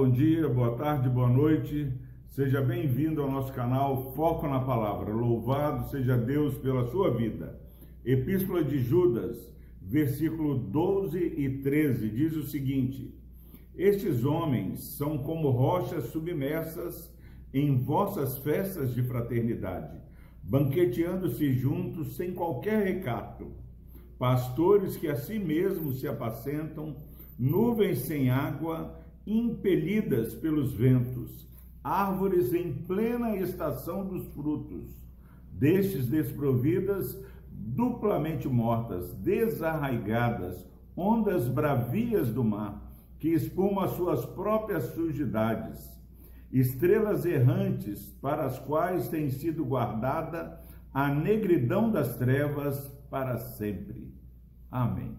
bom dia, boa tarde, boa noite. Seja bem-vindo ao nosso canal Foco na Palavra. Louvado seja Deus pela sua vida. Epístola de Judas, versículo 12 e 13, diz o seguinte: Estes homens são como rochas submersas em vossas festas de fraternidade, banqueteando-se juntos sem qualquer recato. Pastores que a si mesmos se apacentam, nuvens sem água, impelidas pelos ventos, árvores em plena estação dos frutos, destes desprovidas, duplamente mortas, desarraigadas, ondas bravias do mar, que espumam as suas próprias sujidades, estrelas errantes para as quais tem sido guardada a negridão das trevas para sempre. Amém.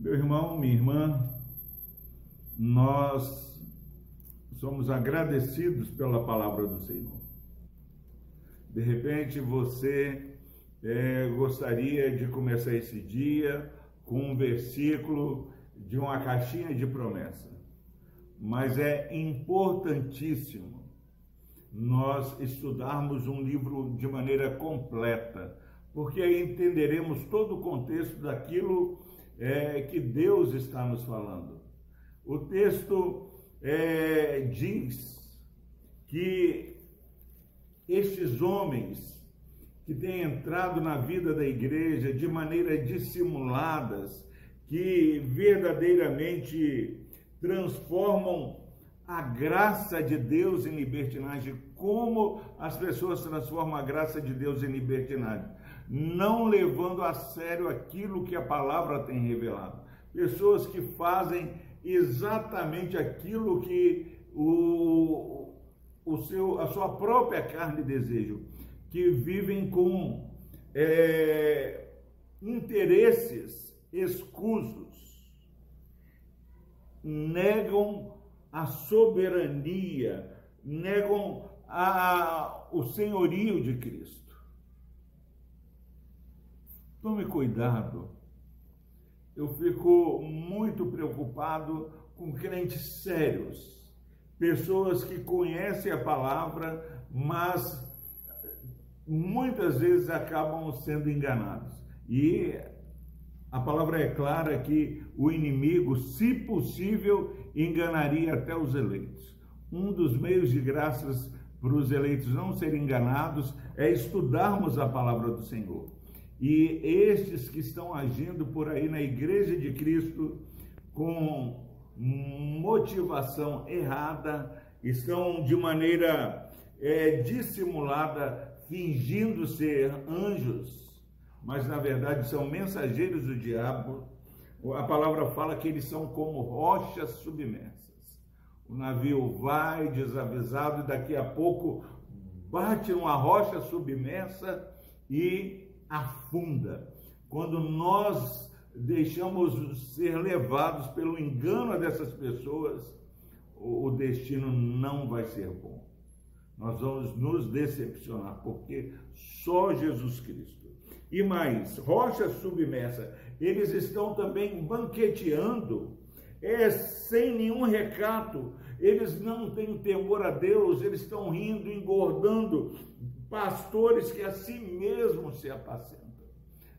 Meu irmão, minha irmã, nós somos agradecidos pela palavra do Senhor. De repente você é, gostaria de começar esse dia com um versículo de uma caixinha de promessa, mas é importantíssimo nós estudarmos um livro de maneira completa, porque aí entenderemos todo o contexto daquilo é, que Deus está nos falando. O texto é, diz que estes homens que têm entrado na vida da igreja de maneira dissimuladas, que verdadeiramente transformam a graça de Deus em libertinagem. Como as pessoas transformam a graça de Deus em libertinagem? Não levando a sério aquilo que a palavra tem revelado. Pessoas que fazem exatamente aquilo que o, o seu, a sua própria carne deseja, que vivem com é, interesses escusos, negam a soberania, negam a, o senhorio de Cristo. Tome cuidado eu fico muito preocupado com crentes sérios, pessoas que conhecem a palavra, mas muitas vezes acabam sendo enganados. E a palavra é clara que o inimigo, se possível, enganaria até os eleitos. Um dos meios de graças para os eleitos não serem enganados é estudarmos a palavra do Senhor. E estes que estão agindo por aí na Igreja de Cristo com motivação errada, estão de maneira é, dissimulada, fingindo ser anjos, mas na verdade são mensageiros do diabo. A palavra fala que eles são como rochas submersas. O navio vai desavisado e daqui a pouco bate uma rocha submersa e afunda. Quando nós deixamos ser levados pelo engano dessas pessoas, o destino não vai ser bom. Nós vamos nos decepcionar, porque só Jesus Cristo. E mais, rocha submersa, eles estão também banqueteando, é sem nenhum recato, eles não têm temor a Deus, eles estão rindo, engordando, pastores que a si mesmos se apacentam,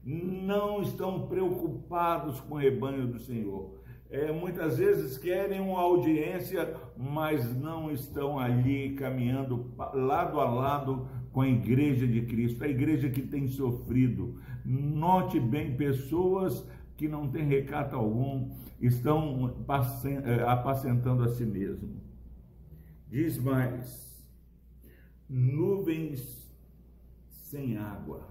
não estão preocupados com o rebanho do Senhor. É, muitas vezes querem uma audiência, mas não estão ali caminhando lado a lado com a igreja de Cristo, a igreja que tem sofrido. Note bem, pessoas que não têm recato algum estão é, apacentando a si mesmo. Diz mais: nuvens sem água.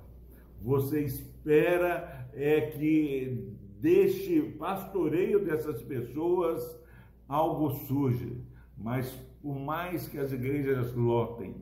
Você espera é que deste pastoreio dessas pessoas algo surge, mas por mais que as igrejas lotem,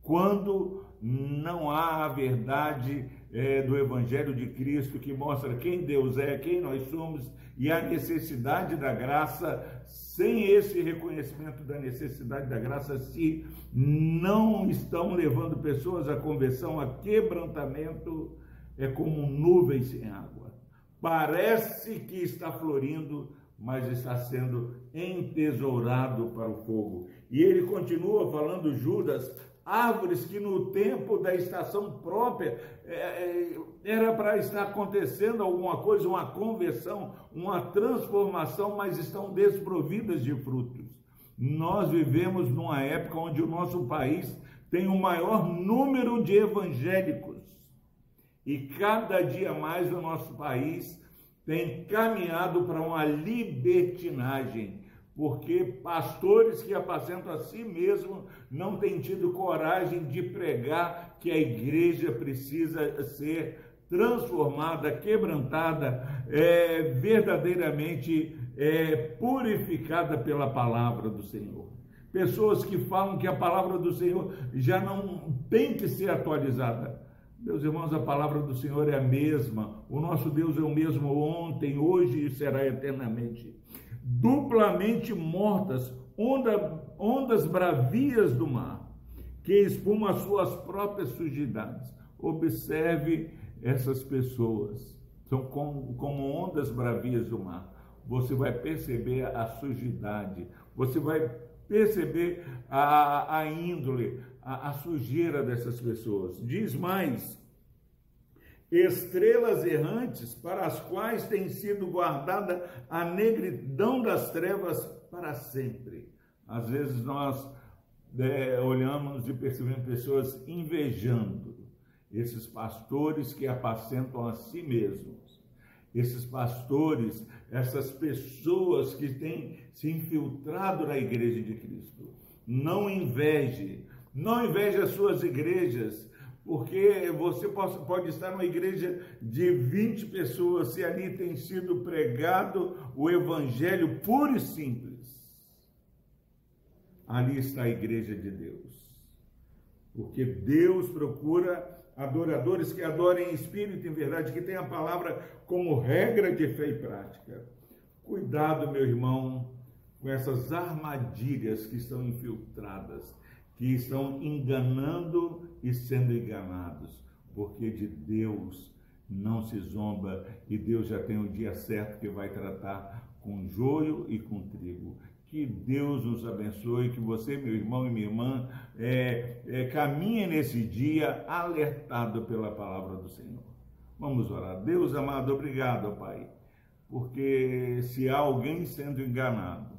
quando não há a verdade é, do Evangelho de Cristo que mostra quem Deus é, quem nós somos e a necessidade da graça, sem esse reconhecimento da necessidade da graça, se não estão levando pessoas à conversão, a quebrantamento, é como nuvens sem água. Parece que está florindo, mas está sendo entesourado para o fogo. E ele continua falando, Judas, árvores que no tempo da estação própria é, é, era para estar acontecendo alguma coisa, uma conversão, uma transformação, mas estão desprovidas de frutos. Nós vivemos numa época onde o nosso país tem o maior número de evangélicos. E cada dia mais o nosso país tem caminhado para uma libertinagem, porque pastores que apacentam a si mesmo não têm tido coragem de pregar que a igreja precisa ser transformada, quebrantada, é, verdadeiramente é, purificada pela palavra do Senhor. Pessoas que falam que a palavra do Senhor já não tem que ser atualizada. Meus irmãos, a palavra do Senhor é a mesma. O nosso Deus é o mesmo ontem, hoje e será eternamente. Duplamente mortas, onda, ondas bravias do mar, que espumam as suas próprias sujidades. Observe essas pessoas. São como, como ondas bravias do mar. Você vai perceber a sujidade, você vai perceber a, a índole, a, a sujeira dessas pessoas. Diz mais: estrelas errantes para as quais tem sido guardada a negridão das trevas para sempre. Às vezes nós é, olhamos e percebemos pessoas invejando esses pastores que apacentam a si mesmos, esses pastores, essas pessoas que têm se infiltrado na igreja de Cristo. Não inveje, não inveje as suas igrejas, porque você pode estar numa igreja de 20 pessoas, se ali tem sido pregado o evangelho puro e simples. Ali está a igreja de Deus. Porque Deus procura adoradores que adorem em espírito e em verdade, que tenham a palavra como regra de fé e prática. Cuidado, meu irmão, com essas armadilhas que estão infiltradas que estão enganando e sendo enganados, porque de Deus não se zomba e Deus já tem o dia certo que vai tratar com joio e com trigo. Que Deus nos abençoe, que você, meu irmão e minha irmã, é, é, caminhe nesse dia alertado pela palavra do Senhor. Vamos orar. Deus amado, obrigado, Pai, porque se há alguém sendo enganado,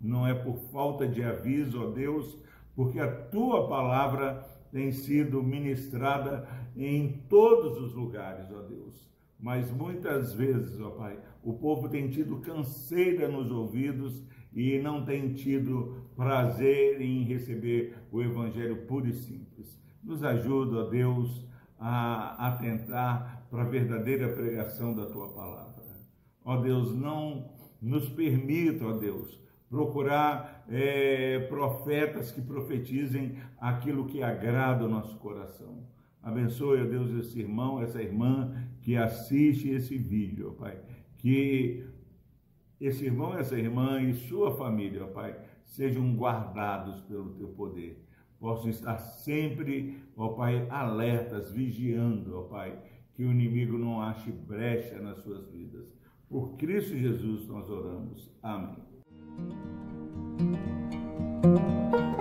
não é por falta de aviso, ó Deus, porque a tua palavra tem sido ministrada em todos os lugares, ó Deus. Mas muitas vezes, ó Pai, o povo tem tido canseira nos ouvidos e não tem tido prazer em receber o Evangelho puro e simples. Nos ajuda, ó Deus, a atentar para a verdadeira pregação da tua palavra. Ó Deus, não nos permita, ó Deus, procurar é, profetas que profetizem aquilo que agrada o nosso coração. Abençoe, ó Deus, esse irmão, essa irmã que assiste esse vídeo, ó Pai. Que esse irmão, essa irmã e sua família, ó Pai, sejam guardados pelo teu poder. Possam estar sempre, ó Pai, alertas, vigiando, ó Pai, que o inimigo não ache brecha nas suas vidas. Por Cristo Jesus nós oramos. Amém. Thank you.